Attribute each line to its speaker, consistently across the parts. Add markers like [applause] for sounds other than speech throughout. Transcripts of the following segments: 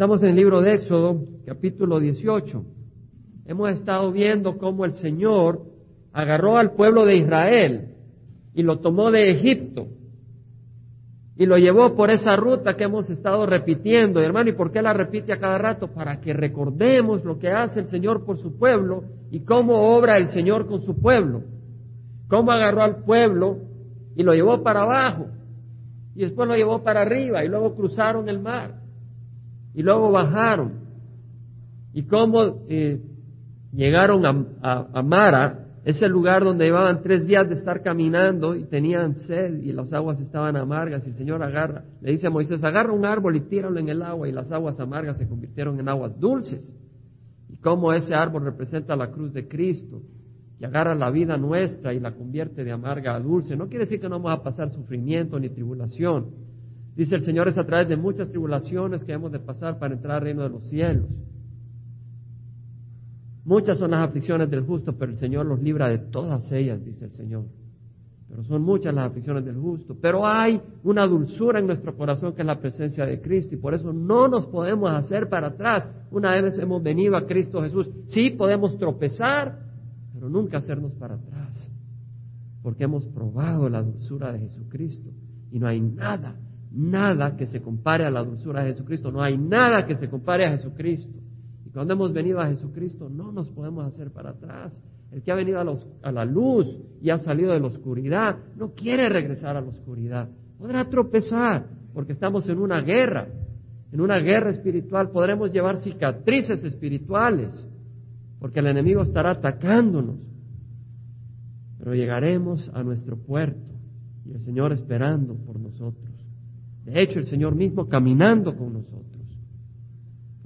Speaker 1: Estamos en el libro de Éxodo, capítulo 18. Hemos estado viendo cómo el Señor agarró al pueblo de Israel y lo tomó de Egipto y lo llevó por esa ruta que hemos estado repitiendo. hermano, ¿y por qué la repite a cada rato? Para que recordemos lo que hace el Señor por su pueblo y cómo obra el Señor con su pueblo. Cómo agarró al pueblo y lo llevó para abajo y después lo llevó para arriba y luego cruzaron el mar y luego bajaron. Y cómo eh, llegaron a, a Mara ese lugar donde llevaban tres días de estar caminando y tenían sed y las aguas estaban amargas y el Señor agarra, le dice a Moisés, agarra un árbol y tíralo en el agua y las aguas amargas se convirtieron en aguas dulces. Y cómo ese árbol representa la cruz de Cristo y agarra la vida nuestra y la convierte de amarga a dulce. No quiere decir que no vamos a pasar sufrimiento ni tribulación. Dice el Señor es a través de muchas tribulaciones que hemos de pasar para entrar al reino de los cielos. Muchas son las aflicciones del justo, pero el Señor los libra de todas ellas, dice el Señor. Pero son muchas las aflicciones del justo. Pero hay una dulzura en nuestro corazón que es la presencia de Cristo y por eso no nos podemos hacer para atrás. Una vez hemos venido a Cristo Jesús, sí podemos tropezar, pero nunca hacernos para atrás. Porque hemos probado la dulzura de Jesucristo y no hay nada, nada que se compare a la dulzura de Jesucristo. No hay nada que se compare a Jesucristo. Y cuando hemos venido a Jesucristo no nos podemos hacer para atrás. El que ha venido a, la luz y ha salido de la oscuridad no quiere regresar a la oscuridad. Podrá tropezar porque estamos en una guerra, en una guerra espiritual. Podremos llevar cicatrices espirituales porque el enemigo estará atacándonos. Pero llegaremos a nuestro puerto y el Señor esperando por nosotros. De hecho, el Señor mismo caminando con nosotros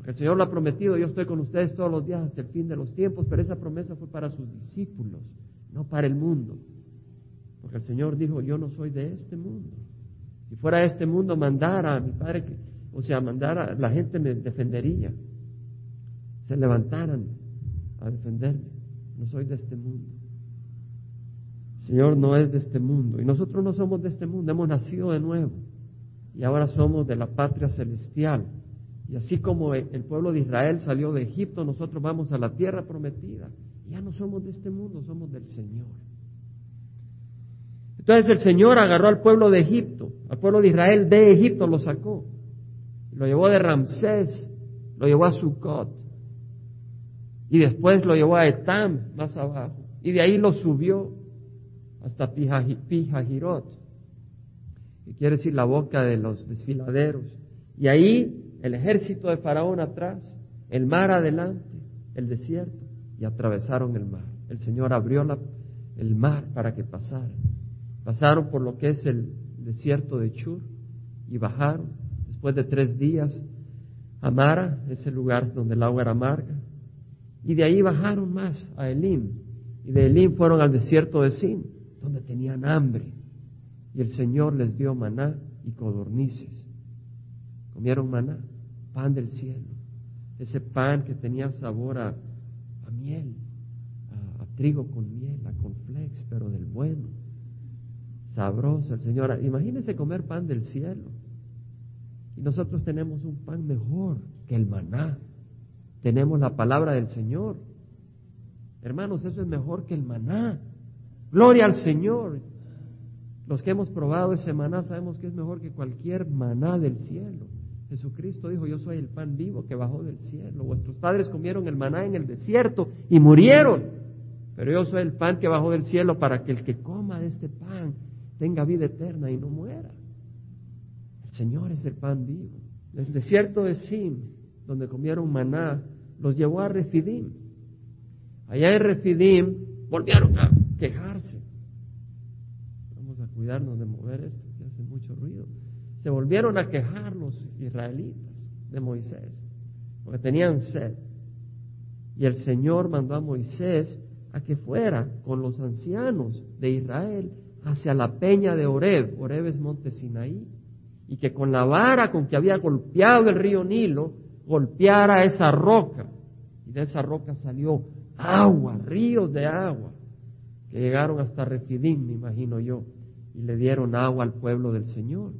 Speaker 1: el Señor lo ha prometido, yo estoy con ustedes todos los días hasta el fin de los tiempos, pero esa promesa fue para sus discípulos, no para el mundo. Porque el Señor dijo, yo no soy de este mundo. Si fuera de este mundo, mandara a mi Padre, o sea, mandara, la gente me defendería. Se levantaran a defenderme. No soy de este mundo. Señor no es de este mundo. Y nosotros no somos de este mundo, hemos nacido de nuevo. Y ahora somos de la patria celestial y así como el pueblo de Israel salió de Egipto, nosotros vamos a la tierra prometida. Ya no somos de este mundo, somos del Señor. Entonces el Señor agarró al pueblo de Egipto, al pueblo de Israel de Egipto lo sacó. Lo llevó de Ramsés, lo llevó a Sucot. Y después lo llevó a Etam, más abajo. Y de ahí lo subió hasta Pijajirot, que quiere decir la boca de los desfiladeros. Y ahí el ejército de Faraón atrás, el mar adelante, el desierto, y atravesaron el mar. El Señor abrió el mar para que pasaran. Pasaron por lo que es el desierto de Chur y bajaron después de tres días a Mara, ese lugar donde el agua era amarga. Y de ahí bajaron más a Elim. Y de Elim fueron al desierto de Sin, donde tenían hambre. Y el Señor les dio maná y codornices. Comieron maná pan del cielo, ese pan que tenía sabor a, miel, a, trigo con miel, a conflex, pero del bueno, sabroso el Señor. Imagínense comer pan del cielo. Y nosotros tenemos un pan mejor que el maná. Tenemos la palabra del Señor. Hermanos, eso es mejor que el maná. Gloria al Señor. Los que hemos probado ese maná sabemos que es mejor que cualquier maná del cielo. Jesucristo dijo, yo soy el pan vivo que bajó del cielo. Vuestros padres comieron el maná en el desierto y murieron. Pero yo soy el pan que bajó del cielo para que el que coma de este pan tenga vida eterna y no muera. El Señor es el pan vivo. El desierto de Sim, donde comieron maná, los llevó a Refidim. Allá en Refidim volvieron a quejarse. Cuidarnos de mover esto, que hace mucho ruido se volvieron a quejar los israelitas de Moisés, porque tenían sed. Y el Señor mandó a Moisés a que fuera con los ancianos de Israel hacia la peña de Oreb, Oreb es monte Sinaí, y que con la vara con que había golpeado el río Nilo, golpeara esa roca. Y de esa roca salió agua, ríos de agua, que llegaron hasta Refidim, me imagino yo, y le dieron agua al pueblo del Señor.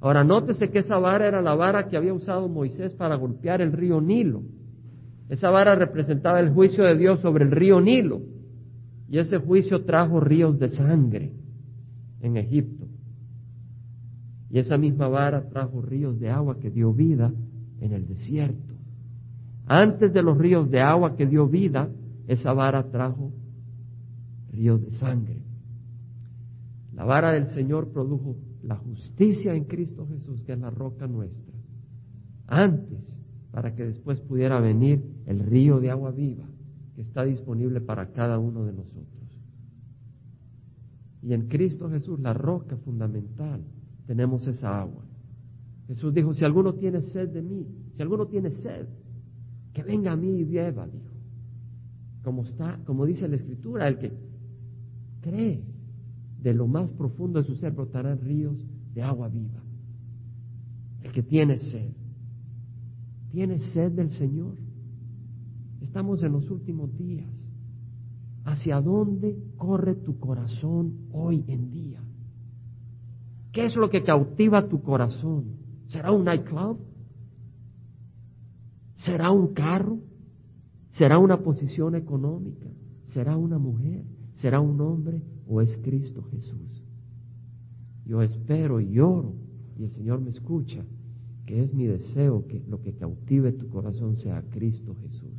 Speaker 1: Ahora, nótese que esa vara era la vara que había usado Moisés para golpear el río Nilo. Esa vara representaba el juicio de Dios sobre el río Nilo. Y ese juicio trajo ríos de sangre en Egipto. Y esa misma vara trajo ríos de agua que dio vida en el desierto. Antes de los ríos de agua que dio vida, esa vara trajo ríos de sangre. La vara del Señor produjo la justicia en Cristo Jesús, que es la roca nuestra, antes, para que después pudiera venir el río de agua viva que está disponible para cada uno de nosotros. Y en Cristo Jesús, la roca fundamental, tenemos esa agua. Jesús dijo, si alguno tiene sed de mí, si alguno tiene sed, que venga a mí y beba, dijo. Como está, como dice la Escritura, el que cree de lo más profundo de su ser brotarán ríos de agua viva. El que tiene sed, tiene sed del Señor. Estamos en los últimos días. ¿Hacia dónde corre tu corazón hoy en día? ¿Qué es lo que cautiva tu corazón? ¿Será un nightclub? ¿Será un carro? ¿Será una posición económica? ¿Será una mujer? ¿Será un hombre? ¿O es Cristo Jesús? Yo espero y lloro, y el Señor me escucha, que es mi deseo que lo que cautive tu corazón sea Cristo Jesús.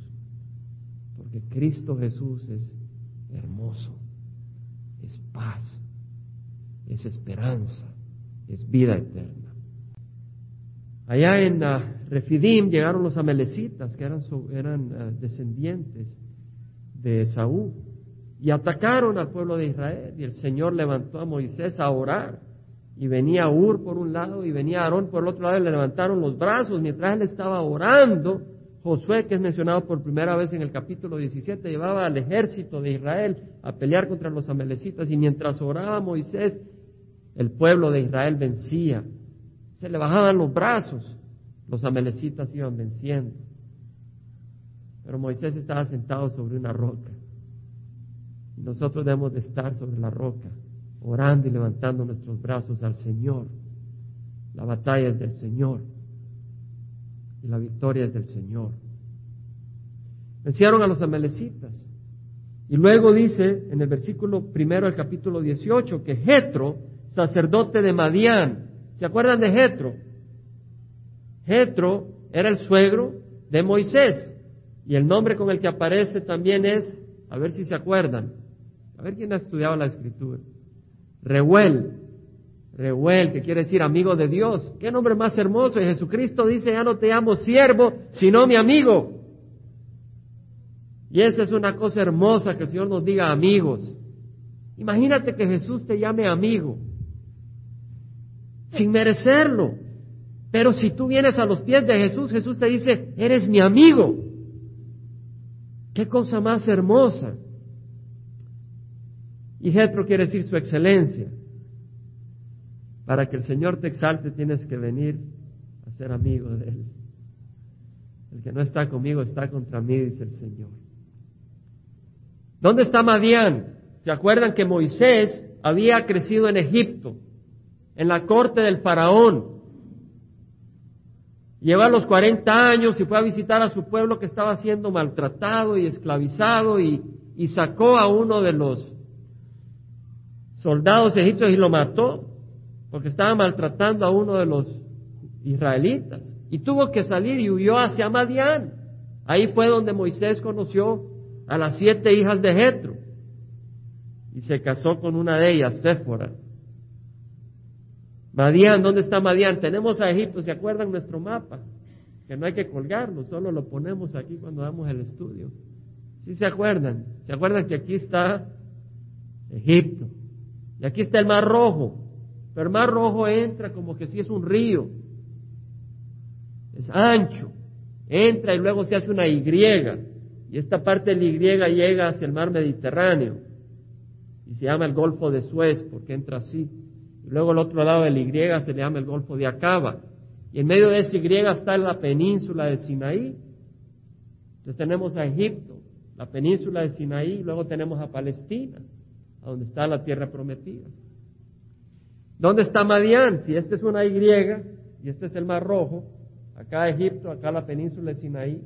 Speaker 1: Porque Cristo Jesús es hermoso, es paz, es esperanza, es vida eterna. Allá en uh, Refidim llegaron los amelecitas, que eran, eran uh, descendientes de Saúl, y atacaron al pueblo de Israel. Y el Señor levantó a Moisés a orar. Y venía Ur por un lado y venía Aarón por el otro lado y le levantaron los brazos mientras él estaba orando. Josué, que es mencionado por primera vez en el capítulo 17, llevaba al ejército de Israel a pelear contra los amelecitas y mientras oraba Moisés, el pueblo de Israel vencía se le bajaban los brazos, los amelecitas iban venciendo. Pero Moisés estaba sentado sobre una roca. Nosotros debemos de estar sobre la roca, orando y levantando nuestros brazos al Señor. La batalla es del Señor. Y la victoria es del Señor. Vencieron a los amelecitas. Y luego dice en el versículo primero del capítulo 18 que Jetro, sacerdote de Madián, ¿Se acuerdan de Jetro? Jetro era el suegro de Moisés y el nombre con el que aparece también es, a ver si se acuerdan, a ver quién ha estudiado la escritura. Reuel, Reuel, que quiere decir amigo de Dios. ¿Qué nombre más hermoso? Y Jesucristo dice, ya no te amo siervo, sino mi amigo. Y esa es una cosa hermosa que el Señor nos diga amigos. Imagínate que Jesús te llame amigo sin merecerlo. Pero si tú vienes a los pies de Jesús, Jesús te dice, eres mi amigo. Qué cosa más hermosa. Y Jetro quiere decir su excelencia. Para que el Señor te exalte tienes que venir a ser amigo de Él. El que no está conmigo está contra mí, dice el Señor. ¿Dónde está Madián? ¿Se acuerdan que Moisés había crecido en Egipto? en la corte del faraón. Lleva los 40 años y fue a visitar a su pueblo que estaba siendo maltratado y esclavizado y, y sacó a uno de los soldados egipcios y lo mató porque estaba maltratando a uno de los israelitas. Y tuvo que salir y huyó hacia Madián. Ahí fue donde Moisés conoció a las siete hijas de Jetro y se casó con una de ellas, Séfora. Madián, ¿dónde está Madián? Tenemos a Egipto, ¿se acuerdan nuestro mapa? Que no hay que colgarlo, solo lo ponemos aquí cuando damos el estudio. ¿Sí se acuerdan? ¿Se acuerdan que aquí está Egipto? Y aquí está el Mar Rojo. Pero el Mar Rojo entra como que si es un río. Es ancho. Entra y luego se hace una Y. Y esta parte de la Y llega hacia el mar Mediterráneo. Y se llama el Golfo de Suez porque entra así. Y luego el otro lado de la Y se le llama el Golfo de Acaba. Y en medio de esa Y está la península de Sinaí. Entonces tenemos a Egipto, la península de Sinaí, y luego tenemos a Palestina, a donde está la tierra prometida. ¿Dónde está Madián? Si este es una Y y este es el Mar Rojo, acá Egipto, acá la península de Sinaí,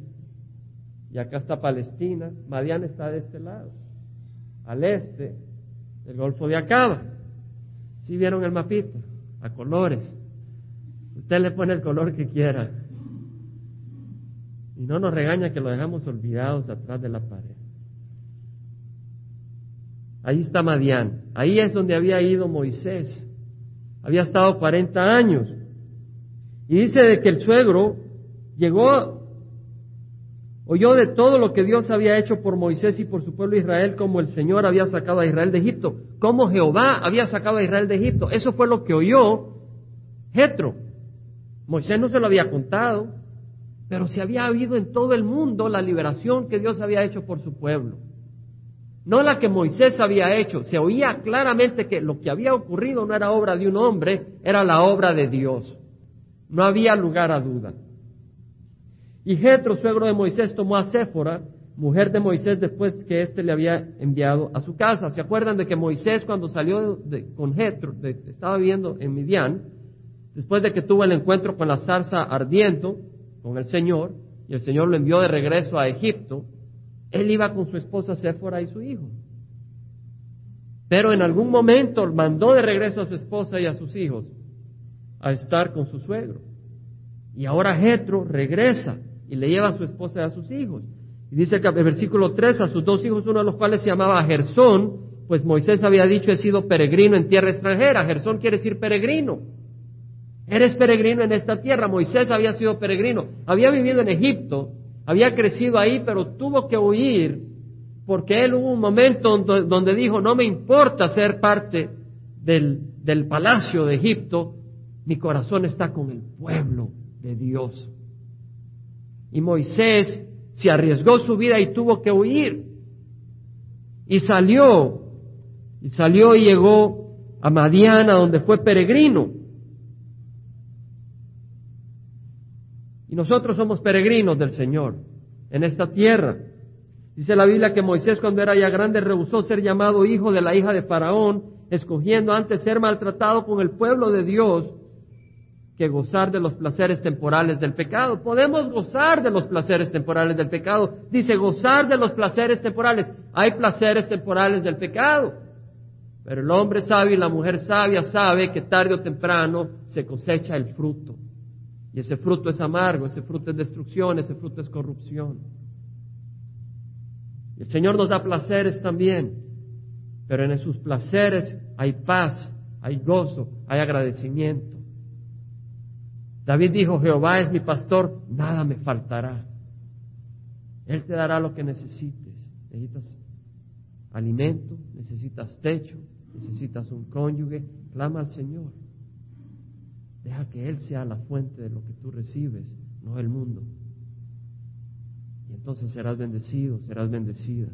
Speaker 1: y acá está Palestina, Madián está de este lado, al este del Golfo de Acaba. ¿Sí vieron el mapito? A colores. Usted le pone el color que quiera. Y no nos regaña que lo dejamos olvidados atrás de la pared. Ahí está Madián. Ahí es donde había ido Moisés. Había estado 40 años. Y dice de que el suegro llegó, oyó de todo lo que Dios había hecho por Moisés y por su pueblo Israel, como el Señor había sacado a Israel de Egipto, como Jehová había sacado a Israel de Egipto. Eso fue lo que oyó Jetro. Moisés no se lo había contado, pero se había habido en todo el mundo la liberación que Dios había hecho por su pueblo. No la que Moisés había hecho. Se oía claramente que lo que había ocurrido no era obra de un hombre, era la obra de Dios. No había lugar a duda. Y Jetro, suegro de Moisés, tomó a Séfora, mujer de Moisés, después que éste le había enviado a su casa. ¿Se acuerdan de que Moisés, cuando salió con Jetro, estaba viviendo en Midian, después de que tuvo el encuentro con la zarza ardiendo, con el Señor, y el Señor lo envió de regreso a Egipto, él iba con su esposa Séfora y su hijo. Pero en algún momento mandó de regreso a su esposa y a sus hijos a estar con su suegro. Y ahora Jetro regresa y le lleva a su esposa y a sus hijos. Y dice el versículo 3, a sus dos hijos, uno de los cuales se llamaba Gersón, pues Moisés había dicho, he sido peregrino en tierra extranjera. Gersón quiere decir peregrino. Eres peregrino en esta tierra. Moisés había sido peregrino. Había vivido en Egipto, había crecido ahí, pero tuvo que huir porque él hubo un momento donde, dijo, no me importa ser parte del, del palacio de Egipto, mi corazón está con el pueblo de Dios. Y Moisés se arriesgó su vida y tuvo que huir. Y salió, y salió y llegó a Madiana, donde fue peregrino. Y nosotros somos peregrinos del Señor en esta tierra. Dice la Biblia que Moisés cuando era ya grande rehusó ser llamado hijo de la hija de Faraón, escogiendo antes ser maltratado con el pueblo de Dios que gozar de los placeres temporales del pecado. Podemos gozar de los placeres temporales del pecado. Dice gozar de los placeres temporales. Hay placeres temporales del pecado. Pero el hombre sabio y la mujer sabia sabe que tarde o temprano se cosecha el fruto. Y ese fruto es amargo, ese fruto es destrucción, ese fruto es corrupción. el Señor nos da placeres también, pero en sus placeres hay paz, hay gozo, hay agradecimiento. David dijo, Jehová es mi pastor, nada me faltará. Él te dará lo que necesites. Necesitas alimento, necesitas techo, necesitas un cónyuge, clama al Señor. Deja que Él sea la fuente de lo que tú recibes, no el mundo. Y entonces serás bendecido, serás bendecida.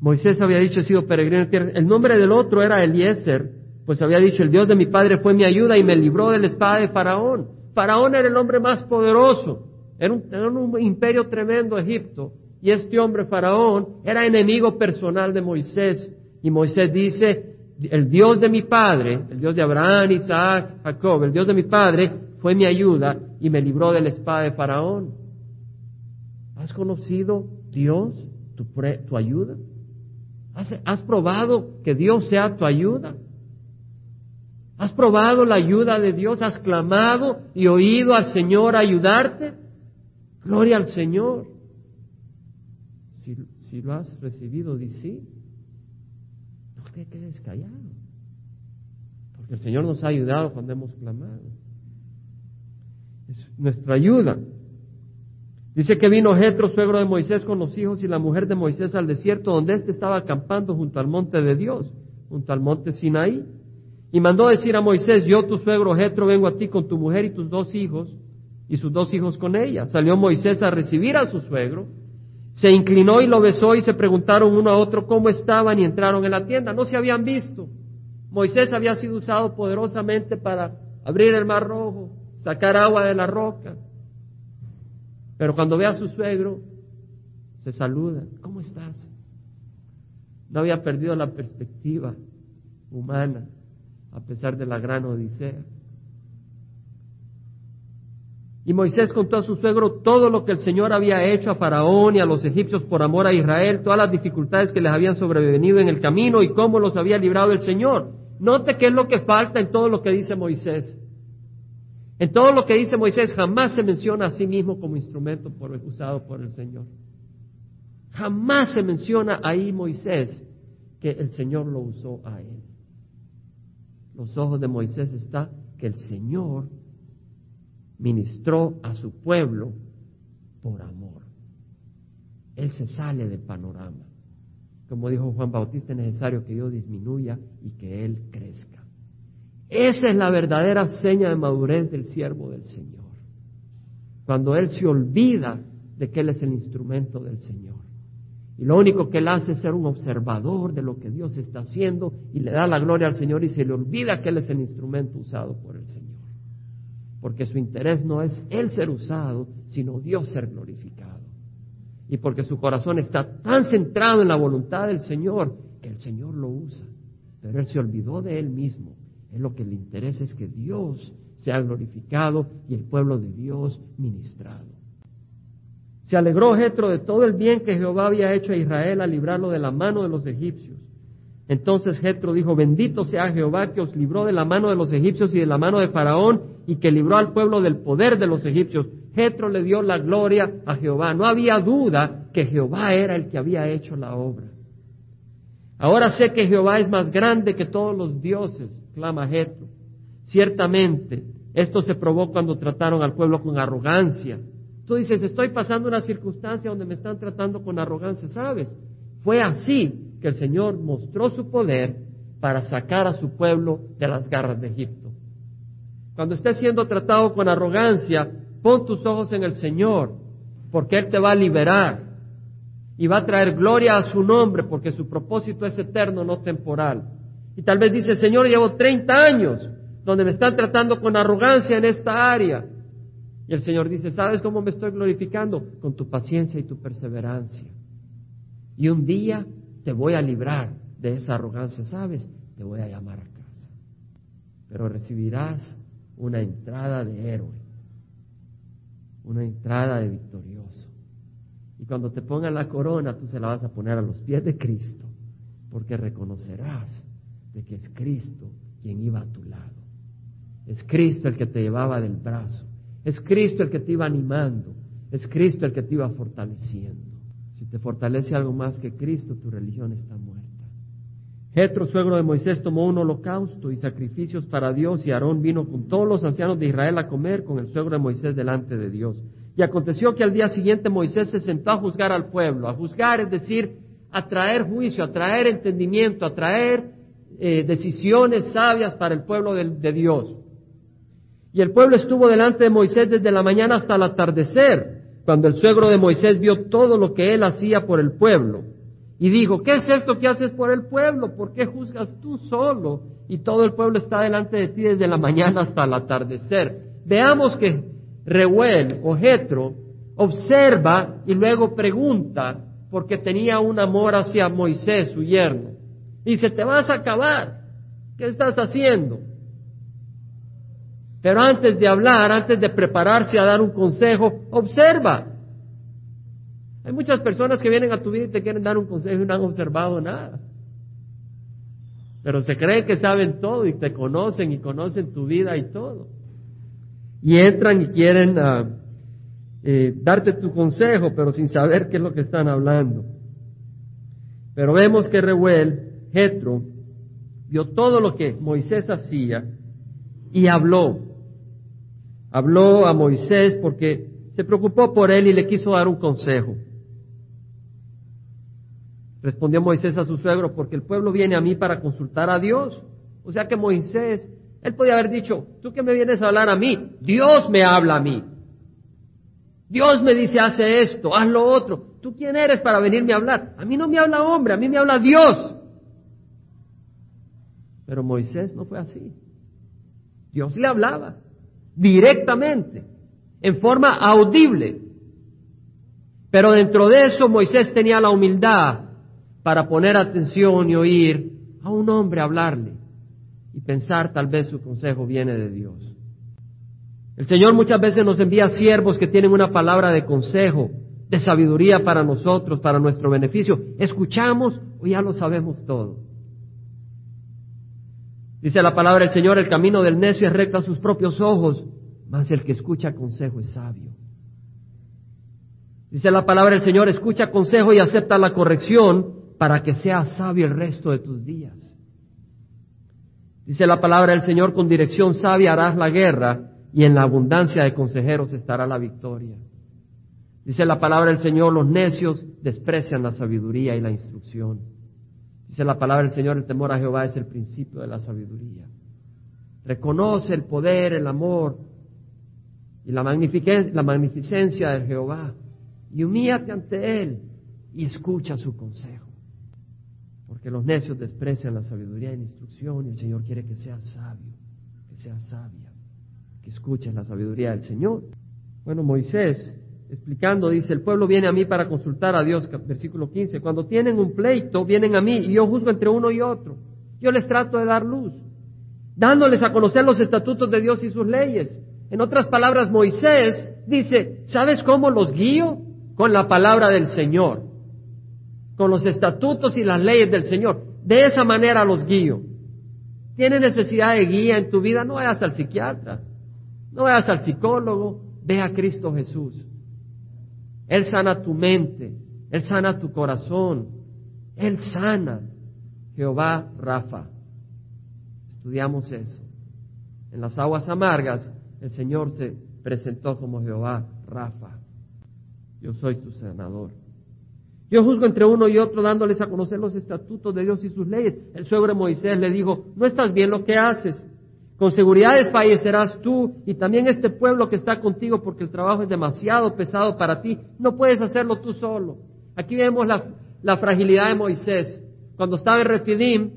Speaker 1: Moisés había dicho, he sido peregrino en tierra. El nombre del otro era Eliezer, pues había dicho, el Dios de mi padre fue mi ayuda y me libró de la espada de Faraón. Faraón era el hombre más poderoso, era un, imperio tremendo Egipto, y este hombre Faraón era enemigo personal de Moisés. Y Moisés dice, el Dios de mi padre, el Dios de Abraham, Isaac, Jacob, el Dios de mi padre fue mi ayuda y me libró de la espada de Faraón. ¿Has conocido Dios, tu, tu ayuda? ¿Has probado que Dios sea tu ayuda? ¿Has probado la ayuda de Dios? ¿Has clamado y oído al Señor ayudarte? Gloria al Señor. Si, lo has recibido, di sí. Te quedes callado. Porque el Señor nos ha ayudado cuando hemos clamado. Es nuestra ayuda. Dice que vino Jetro, suegro de Moisés, con los hijos y la mujer de Moisés al desierto, donde éste estaba acampando junto al monte de Dios, junto al monte Sinaí. Y mandó decir a Moisés, yo tu suegro Jetro vengo a ti con tu mujer y tus dos hijos, y sus dos hijos con ella. Salió Moisés a recibir a su suegro, se inclinó y lo besó y se preguntaron uno a otro cómo estaban y entraron en la tienda. No se habían visto. Moisés había sido usado poderosamente para abrir el mar rojo, sacar agua de la roca. Pero cuando ve a su suegro, se saluda. ¿Cómo estás? No había perdido la perspectiva humana a pesar de la gran odisea. Y Moisés contó a su suegro todo lo que el Señor había hecho a Faraón y a los egipcios por amor a Israel, todas las dificultades que les habían sobrevenido en el camino y cómo los había librado el Señor. Note qué es lo que falta en todo lo que dice Moisés. En todo lo que dice Moisés jamás se menciona a sí mismo como instrumento usado por el Señor. Jamás se menciona ahí Moisés que el Señor lo usó a él. Los ojos de Moisés está que el Señor ministró a su pueblo por amor. Él se sale del panorama. Como dijo Juan Bautista, es necesario que yo disminuya y que Él crezca. Esa es la verdadera seña de madurez del siervo del Señor. Cuando Él se olvida de que Él es el instrumento del Señor. Y lo único que Él hace es ser un observador de lo que Dios está haciendo y le da la gloria al Señor y se le olvida que Él es el instrumento usado por el Señor porque su interés no es Él ser usado, sino Dios ser glorificado. Y porque su corazón está tan centrado en la voluntad del Señor que el Señor lo usa. Pero Él se olvidó de Él mismo. Él lo que le interesa es que Dios sea glorificado y el pueblo de Dios ministrado. Se alegró Jetro de todo el bien que Jehová había hecho a Israel al librarlo de la mano de los egipcios entonces Jetro dijo, bendito sea Jehová que os libró de la mano de los egipcios y de la mano de Faraón y que libró al pueblo del poder de los egipcios. Jetro le dio la gloria a Jehová. No había duda que Jehová era el que había hecho la obra. Ahora sé que Jehová es más grande que todos los dioses, clama Jetro. Ciertamente, esto se probó cuando trataron al pueblo con arrogancia. Tú dices, estoy pasando una circunstancia donde me están tratando con arrogancia, ¿sabes? Fue así que el Señor mostró su poder para sacar a su pueblo de las garras de Egipto. Cuando estés siendo tratado con arrogancia, pon tus ojos en el Señor, porque Él te va a liberar y va a traer gloria a su nombre, porque su propósito es eterno, no temporal. Y tal vez dice, Señor, llevo 30 años donde me están tratando con arrogancia en esta área. Y el Señor dice, ¿sabes cómo me estoy glorificando? Con tu paciencia y tu perseverancia. Y un día te voy a librar de esa arrogancia, ¿sabes? Te voy a llamar a casa. Pero recibirás una entrada de héroe, una entrada de victorioso. Y cuando te pongan la corona, tú se la vas a poner a los pies de Cristo, porque reconocerás de que es Cristo quien iba a tu lado. Es Cristo el que te llevaba del brazo. Es Cristo el que te iba animando. Es Cristo el que te iba fortaleciendo. Si te fortalece algo más que Cristo, tu religión está muerta. Jetro, suegro de Moisés, tomó un holocausto y sacrificios para Dios y Aarón vino con todos los ancianos de Israel a comer con el suegro de Moisés delante de Dios. Y aconteció que al día siguiente Moisés se sentó a juzgar al pueblo. A juzgar es decir, a traer juicio, a traer entendimiento, a traer eh, decisiones sabias para el pueblo de Dios. Y el pueblo estuvo delante de Moisés desde la mañana hasta el atardecer cuando el suegro de Moisés vio todo lo que él hacía por el pueblo. Y dijo, ¿qué es esto que haces por el pueblo? ¿Por qué juzgas tú solo? Y todo el pueblo está delante de ti desde la mañana hasta el atardecer. Veamos que Reuel o Jetro observa y luego pregunta, porque tenía un amor hacia Moisés, su yerno. Dice, te vas a acabar. ¿Qué estás haciendo? Pero antes de hablar, antes de prepararse a dar un consejo, observa. Hay muchas personas que vienen a tu vida y te quieren dar un consejo y no han observado nada. Pero se creen que saben todo y te conocen y conocen tu vida y todo. Y entran y quieren ah, eh, darte tu consejo, pero sin saber qué es lo que están hablando. Pero vemos que Reuel, Jetro, vio todo lo que Moisés hacía y habló habló a Moisés porque se preocupó por él y le quiso dar un consejo. Respondió Moisés a su suegro, porque el pueblo viene a mí para consultar a Dios. O sea que Moisés, él podía haber dicho, tú que me vienes a hablar a mí, Dios me habla a mí. Dios me dice, hace esto, haz lo otro. ¿Tú quién eres para venirme a hablar? A mí no me habla hombre, a mí me habla Dios. Pero Moisés no fue así. Dios le hablaba directamente, en forma audible. Pero dentro de eso Moisés tenía la humildad para poner atención y oír a un hombre hablarle. y pensar tal vez su consejo viene de Dios. El Señor muchas veces nos envía siervos que tienen una palabra de consejo, de sabiduría para nosotros, para nuestro beneficio. ¿Escuchamos o ya lo sabemos todo? Dice la palabra del Señor, el camino del necio es recto a sus propios ojos, mas el que escucha consejo es sabio. Dice la palabra del Señor, escucha consejo y acepta la corrección para que sea sabio el resto de tus días. Dice la palabra del Señor, con dirección sabia harás la guerra y en la abundancia de consejeros estará la victoria. Dice la palabra del Señor, los necios desprecian la sabiduría y la instrucción. Dice la palabra del Señor, el temor a Jehová es el principio de la sabiduría. Reconoce el poder, el amor y la, la magnificencia de Jehová y humíate ante Él y escucha su consejo. Porque los necios desprecian la sabiduría y la instrucción y el Señor quiere que seas sabio, que seas sabia, que escuches la sabiduría del Señor. Bueno, Moisés, explicando, dice, el pueblo viene a mí para consultar a Dios, versículo 15. Cuando tienen un pleito, vienen a mí y yo juzgo entre uno y otro. Yo les trato de dar luz, dándoles a conocer los estatutos de Dios y sus leyes. En otras palabras, Moisés dice, ¿sabes cómo los guío? Con la palabra del Señor con los estatutos y las leyes del Señor. De esa manera los guío. ¿Tienes necesidad de guía en tu vida? No vayas al psiquiatra, no vayas al psicólogo, ve a Cristo Jesús. Él sana tu mente, Él sana tu corazón, Él sana. Jehová Rafa. Estudiamos eso. En las aguas amargas, el Señor se presentó como Jehová Rafa. Yo soy tu sanador. Yo juzgo entre uno y otro dándoles a conocer los estatutos de Dios y sus leyes. El suegro Moisés le dijo, no estás bien lo que haces. Con seguridad desfallecerás tú y también este pueblo que está contigo porque el trabajo es demasiado pesado para ti. No puedes hacerlo tú solo. Aquí vemos la, fragilidad de Moisés. Cuando estaba en Refidim,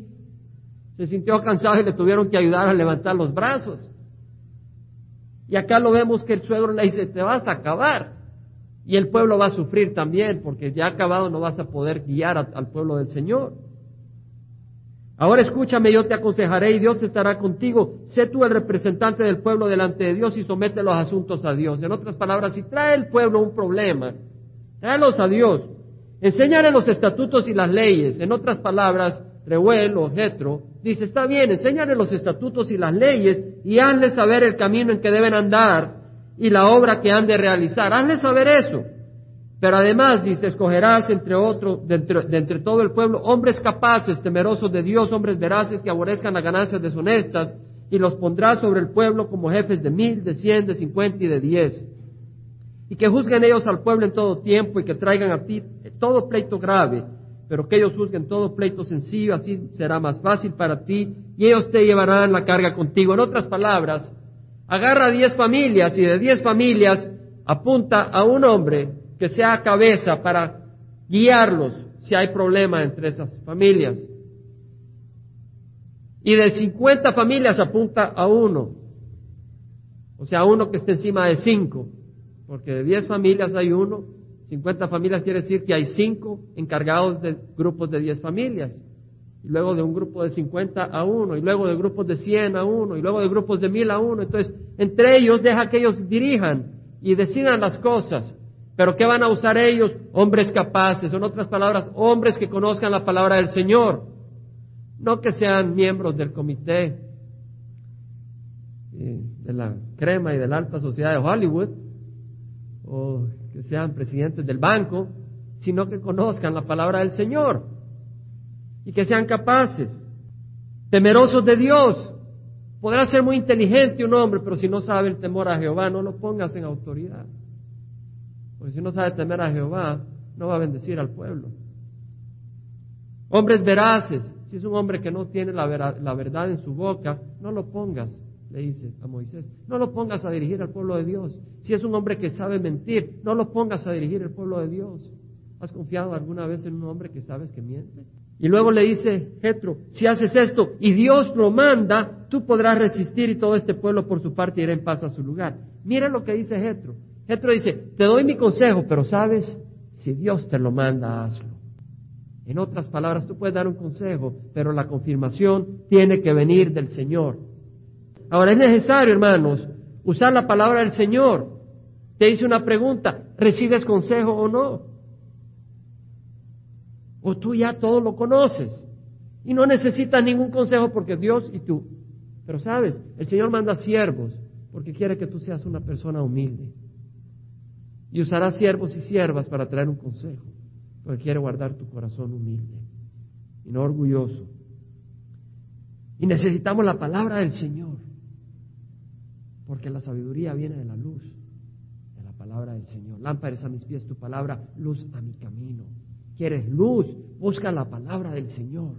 Speaker 1: se sintió cansado y le tuvieron que ayudar a levantar los brazos. Y acá lo vemos que el suegro le dice, te vas a acabar. Y el pueblo va a sufrir también, porque ya acabado no vas a poder guiar al pueblo del Señor. Ahora escúchame, yo te aconsejaré y Dios estará contigo. Sé tú el representante del pueblo delante de Dios y somete los asuntos a Dios. En otras palabras, si trae el pueblo un problema, tráelos a Dios. Enséñale los estatutos y las leyes. En otras palabras, Reuel o Jetro dice, está bien, enséñale los estatutos y las leyes y hazle saber el camino en que deben andar y la obra que han de realizar. Hazle saber eso. Pero además, dice, escogerás entre otros, de entre, todo el pueblo, hombres capaces, temerosos de Dios, hombres veraces que aborrezcan las ganancias deshonestas, y los pondrás sobre el pueblo como jefes de mil, de cien, de cincuenta y de diez. Y que juzguen ellos al pueblo en todo tiempo y que traigan a ti todo pleito grave, pero que ellos juzguen todo pleito sencillo, así será más fácil para ti, y ellos te llevarán la carga contigo. En otras palabras, agarra diez familias y de diez familias apunta a un hombre que sea cabeza para guiarlos si hay problema entre esas familias. Y de cincuenta familias apunta a uno, o sea, uno que esté encima de cinco, porque de diez familias hay uno, cincuenta familias quiere decir que hay cinco encargados de grupos de diez familias y luego de un grupo de 50 a uno, y luego de grupos de 100 a uno, y luego de grupos de 1000 a uno. Entonces, entre ellos deja que ellos dirijan y decidan las cosas. Pero ¿qué van a usar ellos? Hombres capaces, en otras palabras, hombres que conozcan la palabra del Señor. No que sean miembros del comité eh, de la crema y de la alta sociedad de Hollywood, o que sean presidentes del banco, sino que conozcan la palabra del Señor y que sean capaces, temerosos de Dios. Podrá ser muy inteligente un hombre, pero si no sabe el temor a Jehová, no lo pongas en autoridad. Porque si no sabe temer a Jehová, no va a bendecir al pueblo. Hombres veraces, si es un hombre que no tiene la, verdad en su boca, no lo pongas, le dice a Moisés, no lo pongas a dirigir al pueblo de Dios. Si es un hombre que sabe mentir, no lo pongas a dirigir al pueblo de Dios. ¿Has confiado alguna vez en un hombre que sabes que miente? Y luego le dice Jetro, si haces esto y Dios lo manda, tú podrás resistir y todo este pueblo por su parte irá en paz a su lugar. Mira lo que dice Jetro. Jetro dice, te doy mi consejo, pero sabes, si Dios te lo manda, hazlo. En otras palabras, tú puedes dar un consejo, pero la confirmación tiene que venir del Señor. Ahora es necesario, hermanos, usar la palabra del Señor. Te hice una pregunta, ¿recibes consejo o no? O tú ya todo lo conoces y no necesitas ningún consejo porque Dios y tú. Pero sabes, el Señor manda siervos porque quiere que tú seas una persona humilde. Y usará siervos y siervas para traer un consejo, porque quiere guardar tu corazón humilde y no orgulloso. Y necesitamos la palabra del Señor, porque la sabiduría viene de la luz, de la palabra del Señor. Lámparas a mis pies tu palabra, luz a mi camino. ¿Quieres luz? Busca la palabra del Señor.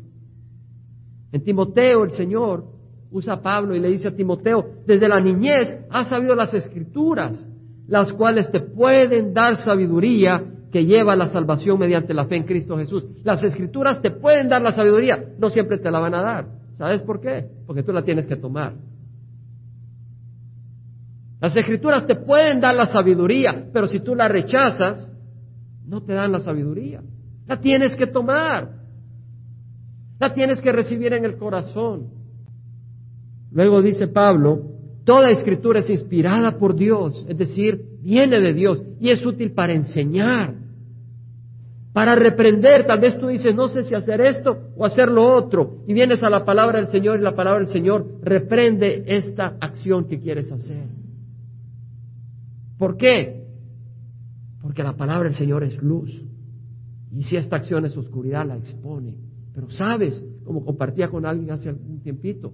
Speaker 1: En Timoteo el Señor usa a Pablo y le dice a Timoteo, desde la niñez has sabido las escrituras, las cuales te pueden dar sabiduría que lleva a la salvación mediante la fe en Cristo Jesús. Las escrituras te pueden dar la sabiduría, no siempre te la van a dar. ¿Sabes por qué? Porque tú la tienes que tomar. Las escrituras te pueden dar la sabiduría, pero si tú la rechazas, no te dan la sabiduría. La tienes que tomar. La tienes que recibir en el corazón. Luego dice Pablo, toda escritura es inspirada por Dios, es decir, viene de Dios y es útil para enseñar, para reprender. Tal vez tú dices, no sé si hacer esto o hacer lo otro, y vienes a la palabra del Señor y la palabra del Señor reprende esta acción que quieres hacer. ¿Por qué? Porque la palabra del Señor es luz. Y si esta acción es oscuridad, la expone. Pero sabes, como compartía con alguien hace algún tiempito,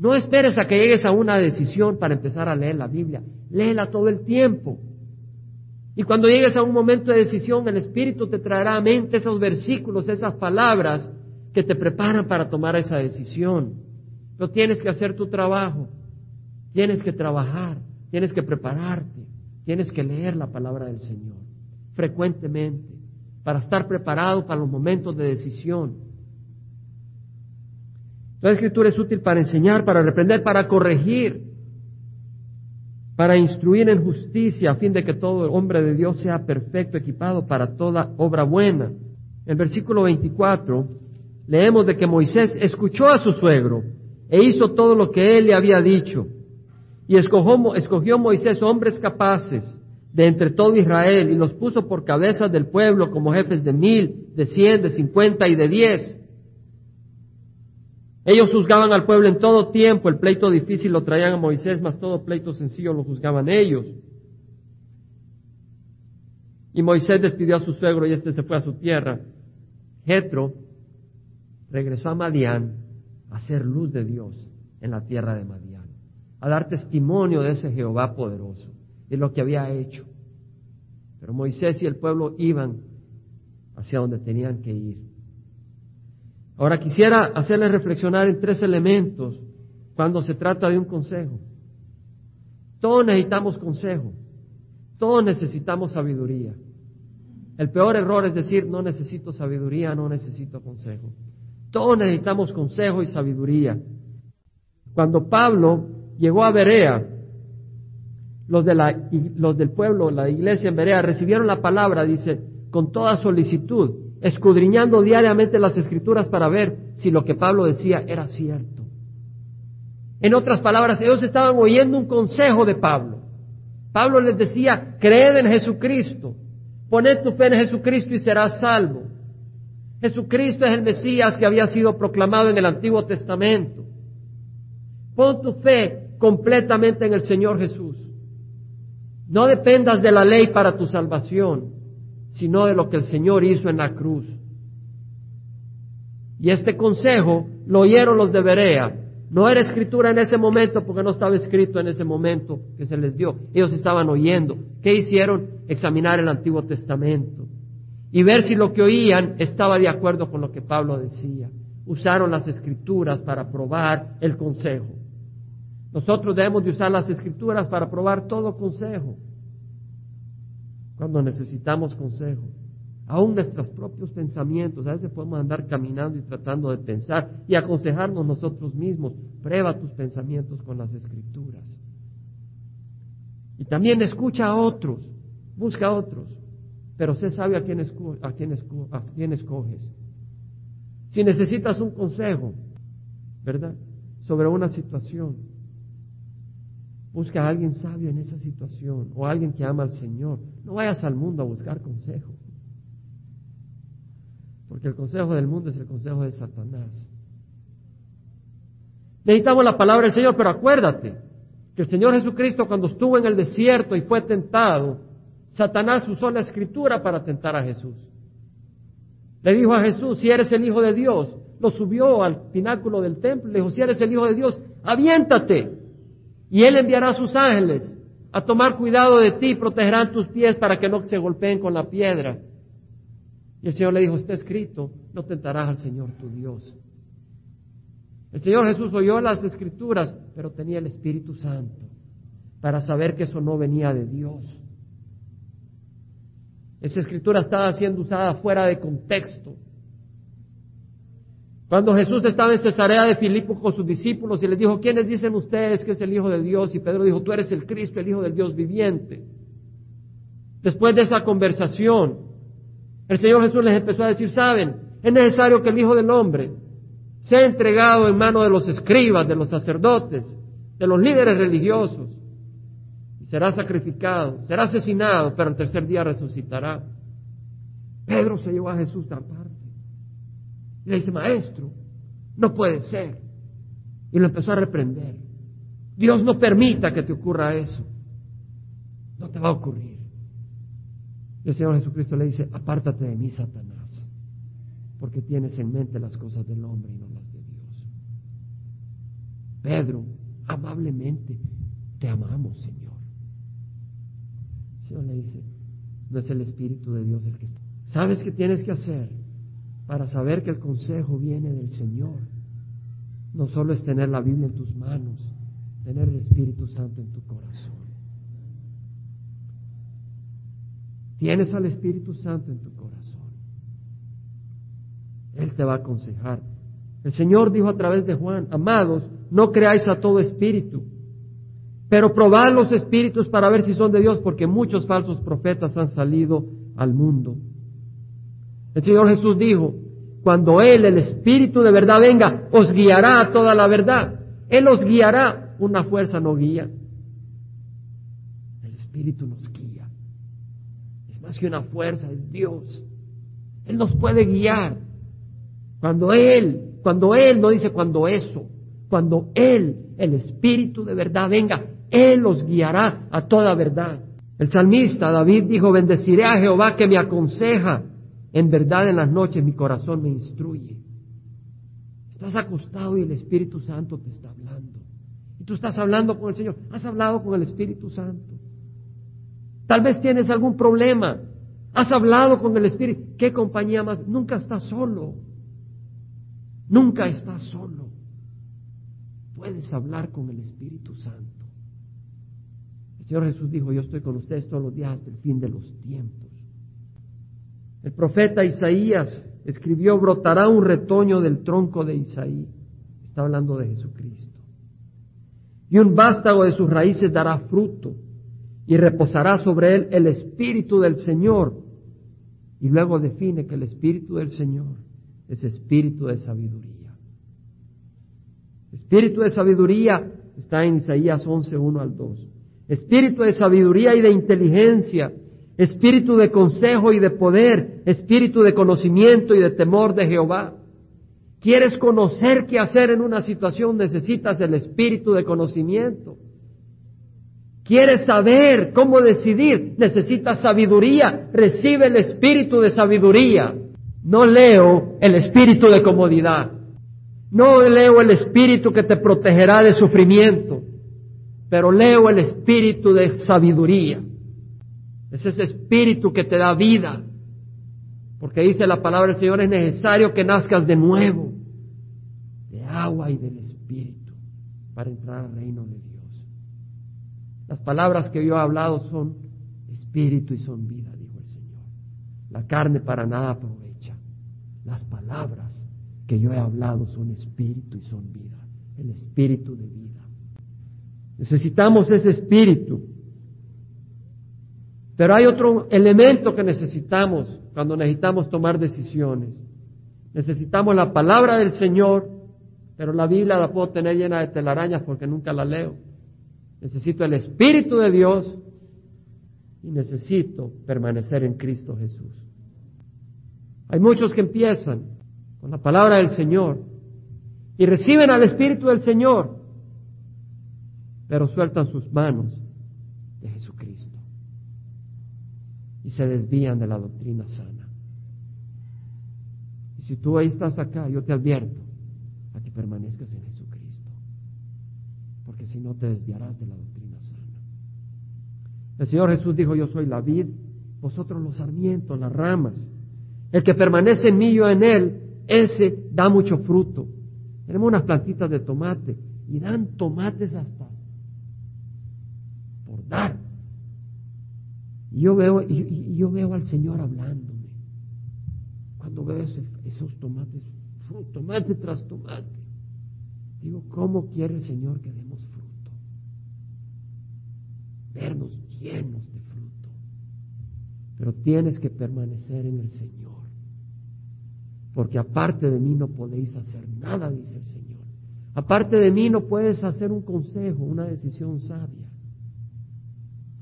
Speaker 1: no esperes a que llegues a una decisión para empezar a leer la Biblia. Léela todo el tiempo. Y cuando llegues a un momento de decisión, el Espíritu te traerá a mente esos versículos, esas palabras que te preparan para tomar esa decisión. Pero tienes que hacer tu trabajo, tienes que trabajar, tienes que prepararte, tienes que leer la palabra del Señor frecuentemente para estar preparado para los momentos de decisión la escritura es útil para enseñar, para reprender, para corregir, para instruir en justicia, a fin de que todo hombre de Dios sea perfecto, equipado para toda obra buena. En el versículo 24 leemos de que Moisés escuchó a su suegro e hizo todo lo que él le había dicho. Y escogió Moisés hombres capaces de entre todo Israel y los puso por cabezas del pueblo como jefes de mil, de cien, de cincuenta y de diez ellos juzgaban al pueblo en todo tiempo, el pleito difícil lo traían a Moisés, mas todo pleito sencillo lo juzgaban ellos. Y Moisés despidió a su suegro y este se fue a su tierra. Jetro regresó a Madián a ser luz de Dios en la tierra de Madián, a dar testimonio de ese Jehová poderoso, de lo que había hecho. Pero Moisés y el pueblo iban hacia donde tenían que ir. Ahora quisiera hacerles reflexionar en tres elementos cuando se trata de un consejo. Todos necesitamos consejo, todos necesitamos sabiduría. El peor error es decir, no necesito sabiduría, no necesito consejo. Todos necesitamos consejo y sabiduría. Cuando Pablo llegó a Berea, los, de la, los del pueblo, la iglesia en Berea, recibieron la palabra, dice, con toda solicitud escudriñando diariamente las escrituras para ver si lo que Pablo decía era cierto. En otras palabras, ellos estaban oyendo un consejo de Pablo. Pablo les decía, creed en Jesucristo, poned tu fe en Jesucristo y serás salvo. Jesucristo es el Mesías que había sido proclamado en el Antiguo Testamento. Pon tu fe completamente en el Señor Jesús. No dependas de la ley para tu salvación sino de lo que el Señor hizo en la cruz. Y este consejo lo oyeron los de Berea. No era escritura en ese momento porque no estaba escrito en ese momento que se les dio. Ellos estaban oyendo. ¿Qué hicieron? Examinar el Antiguo Testamento y ver si lo que oían estaba de acuerdo con lo que Pablo decía. Usaron las escrituras para probar el consejo. Nosotros debemos de usar las escrituras para probar todo consejo cuando necesitamos consejo. Aún nuestros propios pensamientos, a veces podemos andar caminando y tratando de pensar y aconsejarnos nosotros mismos. Prueba tus pensamientos con las escrituras. Y también escucha a otros, busca a otros. pero sé sabio a quién, a quién, a quién escoges. Si necesitas un consejo, ¿verdad? Sobre una situación, busca a alguien sabio en esa situación o alguien que ama al Señor. No vayas al mundo a buscar consejo. Porque el consejo del mundo es el consejo de Satanás. Necesitamos la palabra del Señor, pero acuérdate que el Señor Jesucristo cuando estuvo en el desierto y fue tentado, Satanás usó la escritura para tentar a Jesús. Le dijo a Jesús, si eres el Hijo de Dios, lo subió al pináculo del templo, le dijo, si eres el Hijo de Dios, aviéntate. Y Él enviará a sus ángeles a tomar cuidado de ti, protegerán tus pies para que no se golpeen con la piedra. Y el Señor le dijo, está escrito, no tentarás al Señor tu Dios. El Señor Jesús oyó las escrituras, pero tenía el Espíritu Santo para saber que eso no venía de Dios. Esa escritura estaba siendo usada fuera de contexto. Cuando Jesús estaba en Cesarea de Filipo con sus discípulos y les dijo, ¿quiénes dicen ustedes que es el Hijo de Dios? Y Pedro dijo, tú eres el Cristo, el Hijo del Dios viviente. Después de esa conversación, el Señor Jesús les empezó a decir, saben, es necesario que el Hijo del Hombre sea entregado en manos de los escribas, de los sacerdotes, de los líderes religiosos, y será sacrificado, será asesinado, pero el tercer día resucitará. Pedro se llevó a Jesús. Y le dice, maestro, no puede ser. Y lo empezó a reprender. Dios no permita que te ocurra eso. No te va a ocurrir. Y el Señor Jesucristo le dice, apártate de mí, Satanás, porque tienes en mente las cosas del hombre y no las de Dios. Pedro, amablemente, te amamos, Señor. El Señor le dice, no es el Espíritu de Dios el que está. ¿Sabes qué tienes que hacer? Para saber que el consejo viene del Señor. No solo es tener la Biblia en tus manos, tener el Espíritu Santo en tu corazón. Tienes al Espíritu Santo en tu corazón. Él te va a aconsejar. El Señor dijo a través de Juan, amados, no creáis a todo espíritu, pero probad los espíritus para ver si son de Dios, porque muchos falsos profetas han salido al mundo. El Señor Jesús dijo, cuando Él, el Espíritu de verdad venga, os guiará a toda la verdad. Él os guiará. Una fuerza no guía. El Espíritu nos guía. Es más que una fuerza, es Dios. Él nos puede guiar. Cuando Él, cuando Él, no dice cuando eso, cuando Él, el Espíritu de verdad venga, Él os guiará a toda verdad. El salmista David dijo, bendeciré a Jehová que me aconseja en verdad en las noches mi corazón me instruye. Estás acostado y el Espíritu Santo te está hablando. Y tú estás hablando con el Señor. Has hablado con el Espíritu Santo. Tal vez tienes algún problema. Has hablado con el Espíritu. ¿Qué compañía más? Nunca estás solo. Nunca estás solo. Puedes hablar con el Espíritu Santo. El Señor Jesús dijo, yo estoy con ustedes todos los días hasta el fin de los tiempos. El profeta Isaías escribió, brotará un retoño del tronco de Isaí. Está hablando de Jesucristo. Y un vástago de sus raíces dará fruto y reposará sobre él el espíritu del Señor. Y luego define que el espíritu del Señor es espíritu de sabiduría. Espíritu de sabiduría está en Isaías 11, 1 al 2. Espíritu de sabiduría y de inteligencia espíritu de consejo y de poder, espíritu de conocimiento y de temor de Jehová. ¿Quieres conocer qué hacer en una situación? Necesitas el espíritu de conocimiento. ¿Quieres saber cómo decidir? Necesitas sabiduría. Recibe el espíritu de sabiduría. No leo el espíritu de comodidad. No leo el espíritu que te protegerá de sufrimiento. Pero leo el espíritu de sabiduría. Es ese espíritu que te da vida. Porque dice la palabra del Señor, es necesario que nazcas de nuevo, de agua y del espíritu, para entrar al reino de Dios. Las palabras que yo he hablado son espíritu y son vida, dijo el Señor. La carne para nada aprovecha. Las palabras que yo he hablado son espíritu y son vida. El espíritu de vida. Necesitamos ese espíritu Pero hay otro elemento que necesitamos cuando necesitamos tomar decisiones. Necesitamos la palabra del Señor, pero la Biblia la puedo tener llena de telarañas porque nunca la leo. Necesito el Espíritu de Dios y necesito permanecer en Cristo Jesús. Hay muchos que empiezan con la palabra del Señor y reciben al Espíritu del Señor, pero sueltan sus manos se desvían de la doctrina sana. Y si tú ahí estás acá, yo te advierto a que permanezcas en Jesucristo, porque si no te desviarás de la doctrina sana. El Señor Jesús dijo, yo soy la vid, vosotros los sarmientos, las ramas. El que permanece en mí, yo en él, ese da mucho fruto. Tenemos unas plantitas de tomate y dan tomates hasta por dar. Yo veo, veo al Señor hablándome. Cuando veo esos tomates, tomate tras tomate, digo, ¿cómo quiere el Señor que demos fruto? Vernos llenos de fruto. Pero tienes que permanecer en el Señor porque aparte de mí no podéis hacer nada, dice el Señor. Aparte de mí no puedes hacer un consejo, una decisión sabia.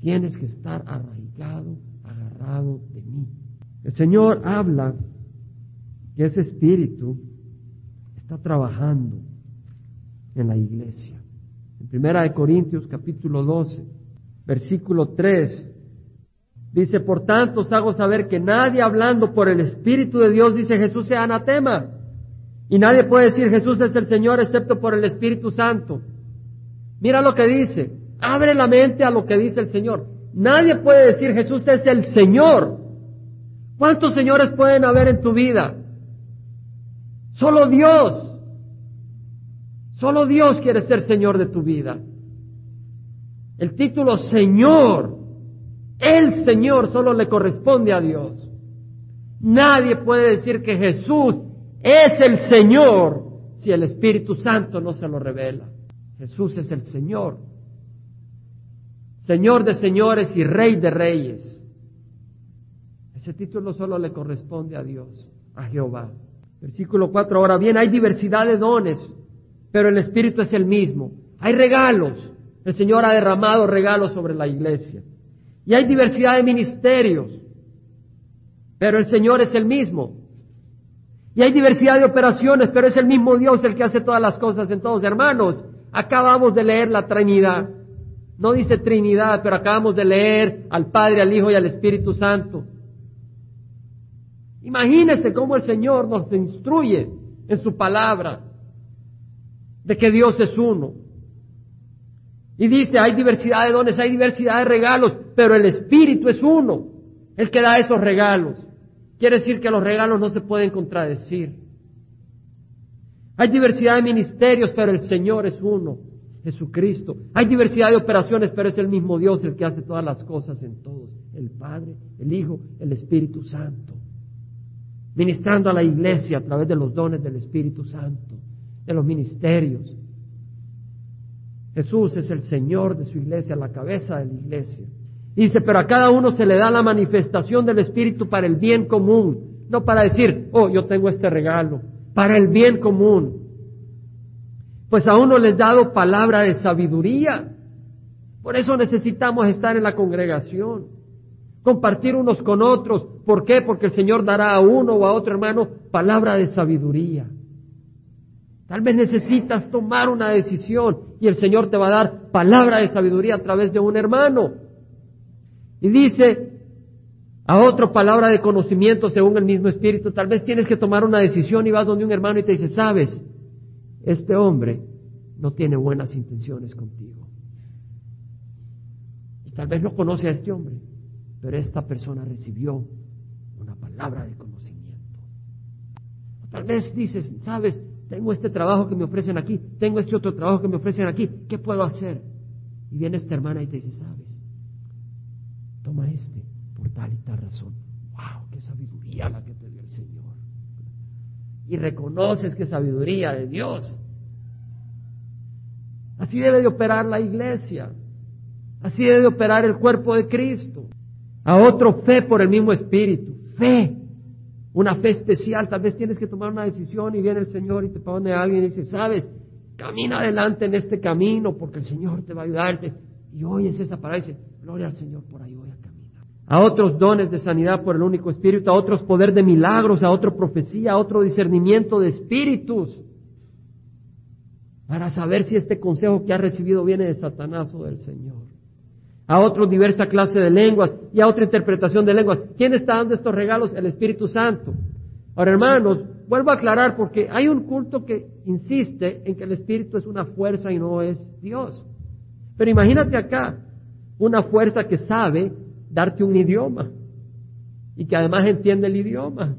Speaker 1: Tienes que estar arraigado, agarrado de mí. El Señor habla que ese espíritu está trabajando en la iglesia. En Primera de Corintios capítulo 12, versículo 3, Dice, por tanto os hago saber que nadie hablando por el Espíritu de Dios dice Jesús sea anatema. Y nadie puede decir Jesús es el Señor excepto por el Espíritu Santo. Mira lo que dice. Abre la mente a lo que dice el Señor. Nadie puede decir Jesús es el Señor. ¿Cuántos señores pueden haber en tu vida? Solo Dios. Solo Dios quiere ser Señor de tu vida. El título Señor el Señor solo le corresponde a Dios. Nadie puede decir que Jesús es el Señor si el Espíritu Santo no se lo revela. Jesús es el Señor. Señor de señores y Rey de reyes. Ese título solo le corresponde a Dios, a Jehová. Versículo 4. Ahora bien, hay diversidad de dones, pero el Espíritu es el mismo. Hay regalos. El Señor ha derramado regalos sobre la iglesia. Y hay diversidad de ministerios, pero el Señor es el mismo. Y hay diversidad de operaciones, pero es el mismo Dios el que hace todas las cosas en todos. Hermanos, acabamos de leer la Trinidad. No dice Trinidad, pero acabamos de leer al Padre, al Hijo y al Espíritu Santo. Imagínense cómo el Señor nos instruye en su palabra de que Dios es uno. Y dice, hay diversidad de dones, hay diversidad de regalos, pero el Espíritu es uno, el que da esos regalos. Quiere decir que los regalos no se pueden contradecir. Hay diversidad de ministerios, pero el Señor es uno, Jesucristo. Hay diversidad de operaciones, pero es el mismo Dios el que hace todas las cosas en todos. El Padre, el Hijo, el Espíritu Santo. Ministrando a la iglesia a través de los dones del Espíritu Santo, de los ministerios. Jesús es el Señor de su iglesia, la cabeza de la iglesia. Dice, pero a cada uno se le da la manifestación del Espíritu para el bien común, no para decir, oh, yo tengo este regalo, para el bien común. Pues a uno les dado palabra de sabiduría. Por eso necesitamos estar en la congregación, compartir unos con otros. ¿Por qué? Porque el Señor dará a uno o a otro hermano palabra de sabiduría. Tal vez necesitas tomar una decisión y el Señor te va a dar palabra de sabiduría a través de un hermano. Y dice a otro palabra de conocimiento según el mismo espíritu. Tal vez tienes que tomar una decisión y vas donde un hermano y te dice, sabes, este hombre no tiene buenas intenciones contigo. Y tal vez no conoce a este hombre, pero esta persona recibió una palabra de conocimiento. Tal vez dices, sabes, tengo este trabajo que me ofrecen aquí, tengo este otro trabajo que me ofrecen aquí, ¿qué puedo hacer? Y viene esta hermana y te dice, sabes, toma este por tal y tal razón. ¡Wow! ¡Qué sabiduría la que te dio el Señor! Y reconoces que sabiduría de Dios. Así debe de operar la iglesia. Así debe de operar el cuerpo de Cristo. A otro fe por el mismo Espíritu. Fe. Una fe especial. Tal vez tienes que tomar una decisión y viene el Señor y te pone a alguien y dice, sabes, camina adelante en este camino porque el Señor te va a ayudarte. Y oyes esa palabra y dices, gloria al Señor, por ahí voy a caminar. A otros dones de sanidad por el único Espíritu, a otros poder de milagros, a otro profecía, a otro discernimiento de espíritus para saber si este consejo que ha recibido viene de Satanás o del Señor. A otro diversa clase de lenguas y a otra interpretación de lenguas. ¿Quién está dando estos regalos? El Espíritu Santo. Ahora, hermanos, vuelvo a aclarar porque hay un culto que insiste en que el Espíritu es una fuerza y no es Dios. Pero imagínate acá, una fuerza que sabe darte un idioma y que además entiende el idioma.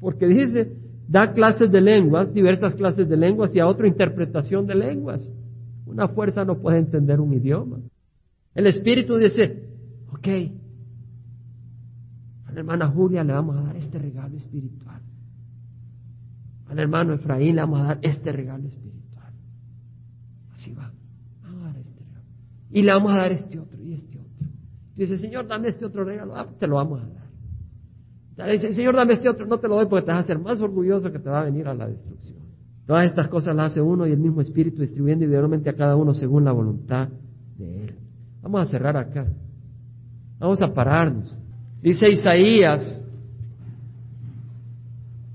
Speaker 1: Porque dice, da clases de lenguas, diversas clases de lenguas y a otra interpretación de lenguas. Una fuerza no puede entender un idioma. El Espíritu dice, ok, a la hermana Julia le vamos a dar este regalo espiritual. Al hermano Efraín le vamos a dar este regalo espiritual. Así va. Vamos a dar este regalo. Y le vamos a dar este otro dice, Señor, dame este otro regalo. Ah, te lo vamos a dar. Dice, Señor, dame este otro, no te lo doy porque te vas a hacer más orgulloso que te va a venir a la destrucción. Todas estas cosas las hace uno y el mismo Espíritu distribuyendo individualmente a cada uno según la voluntad de Él. Vamos a cerrar acá. Vamos a pararnos. Dice Isaías,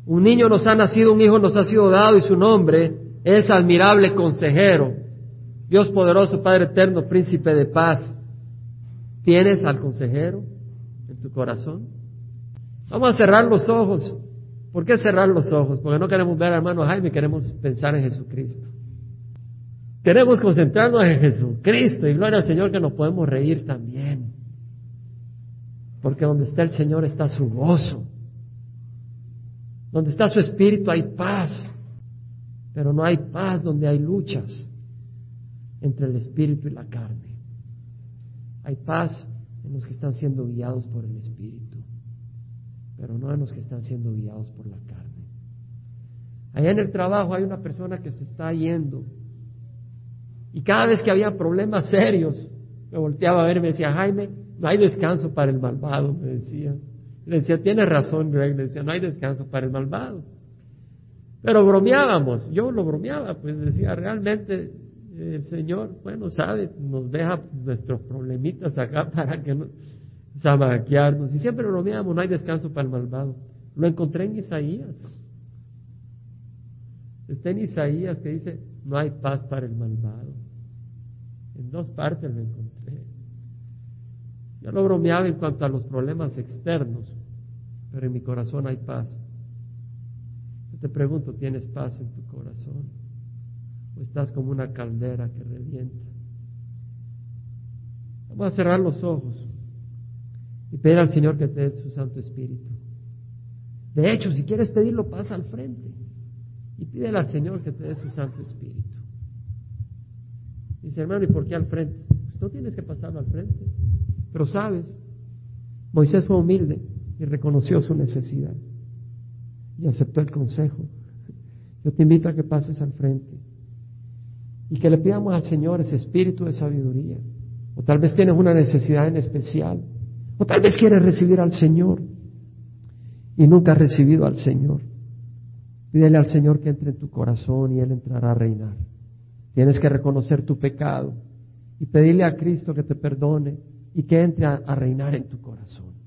Speaker 1: un niño nos ha nacido, un hijo nos ha sido dado y su nombre es admirable consejero, Dios poderoso, Padre eterno, príncipe de paz. ¿Tienes al consejero en tu corazón? Vamos a cerrar los ojos. ¿Por qué cerrar los ojos? Porque no queremos ver a hermano Jaime, queremos pensar en Jesucristo. Queremos concentrarnos en Jesucristo y gloria al Señor que nos podemos reír también. Porque donde está el Señor está su gozo. Donde está su espíritu hay paz. Pero no hay paz donde hay luchas entre el espíritu y la carne. Hay paz en los que están siendo guiados por el espíritu pero no en los que están siendo guiados por la carne. Allá en el trabajo hay una persona que se está yendo y cada vez que había problemas serios, me volteaba a ver y me decía, Jaime, no hay descanso para el malvado, me decía. Le decía, tiene razón, Greg, le decía, no hay descanso para el malvado. Pero bromeábamos, yo lo bromeaba, pues decía, realmente el Señor, bueno, sabe, nos deja nuestros problemitas acá [laughs] para que no, sabaquearnos. Y siempre lo veamos, no hay descanso para el malvado. Lo encontré en Isaías. Está en Isaías que dice, no hay paz para el malvado. En dos partes lo encontré. Yo lo bromeaba en cuanto a los problemas externos, pero en mi corazón hay paz. Yo te pregunto, ¿tienes paz en tu corazón? ¿O estás como una caldera que revienta? Vamos a cerrar los ojos y pedir al Señor que te dé su Santo Espíritu. De hecho, si quieres pedirlo, pasa al frente y pídele al Señor que te dé su Santo Espíritu. Dice, hermano, ¿y por qué al frente? Pues no tienes que pasarlo al frente. Pero sabes, Moisés fue humilde y reconoció su necesidad y aceptó el consejo. Yo te invito a que pases al frente y que le pidamos al Señor ese espíritu de sabiduría. O tal vez tienes una necesidad en especial o tal vez quieres recibir al Señor y nunca has recibido al Señor. Pídele al Señor que entre en tu corazón y Él entrará a reinar. Tienes que reconocer tu pecado y pedirle a Cristo que te perdone y que entre a, a reinar en tu corazón.